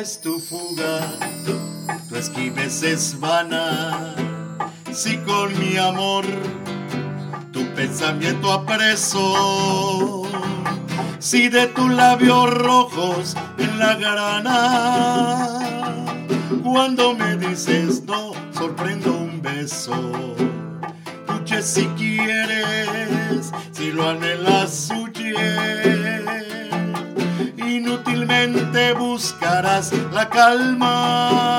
Es tu fuga, tu esquives es vana. Si con mi amor tu pensamiento apreso, si de tus labios rojos en la grana, cuando me dices no, sorprendo un beso. Escuche si quieres, si lo anhelas, huye buscarás la calma.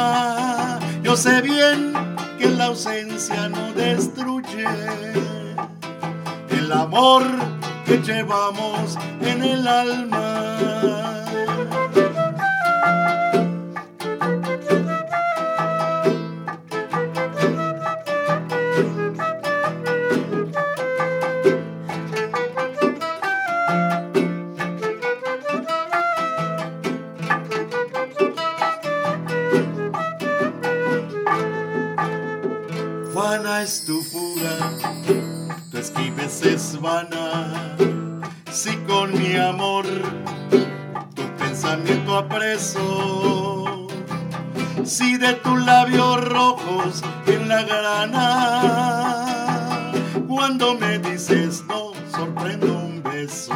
Yo sé bien que la ausencia no destruye el amor que llevamos en el alma. Tu fuga, tu esquives es vana. Si con mi amor tu pensamiento apreso, si de tus labios rojos en la grana, cuando me dices no, sorprendo un beso.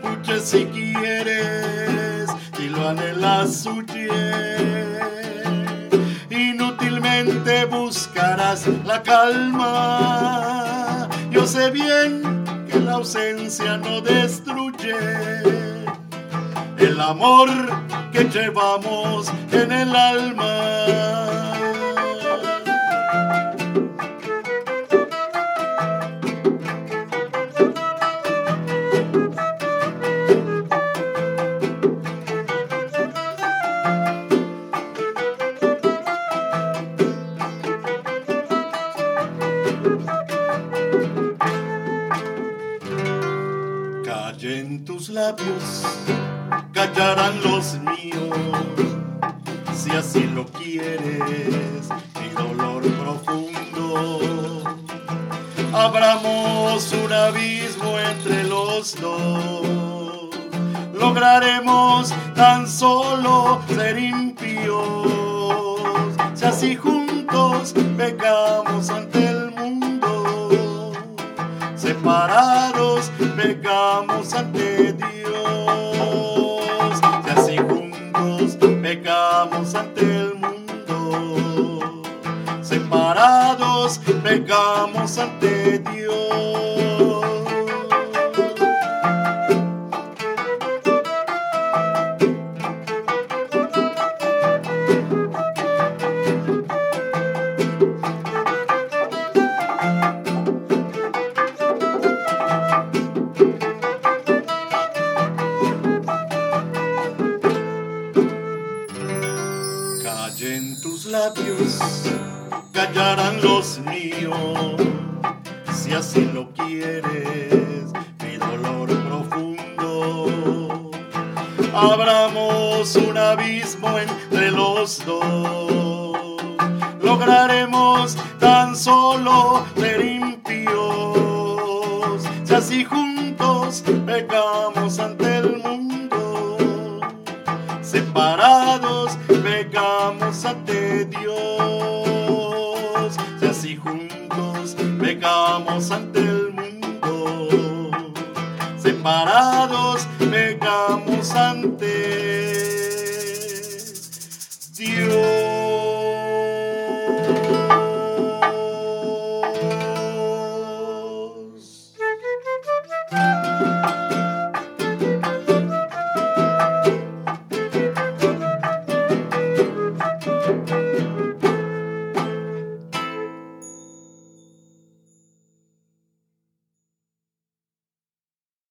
Puche si quieres, y lo anhelas, huye buscarás la calma. Yo sé bien que la ausencia no destruye el amor que llevamos en el alma. Callen tus labios, callarán los míos, si así lo quieres, mi dolor profundo. Abramos un abismo entre los dos, lograremos tan solo ser impíos, si así juntos pecamos ante el mundo separados pecamos ante Dios. Y así juntos pecamos ante el mundo. Separados pecamos ante Dios. Labios, callarán los míos, si así lo quieres, mi dolor profundo. Abramos un abismo entre los dos, lograremos tan solo ser impíos, si así juntos pecamos ante Si así juntos pecamos ante el mundo. Separados pecamos ante.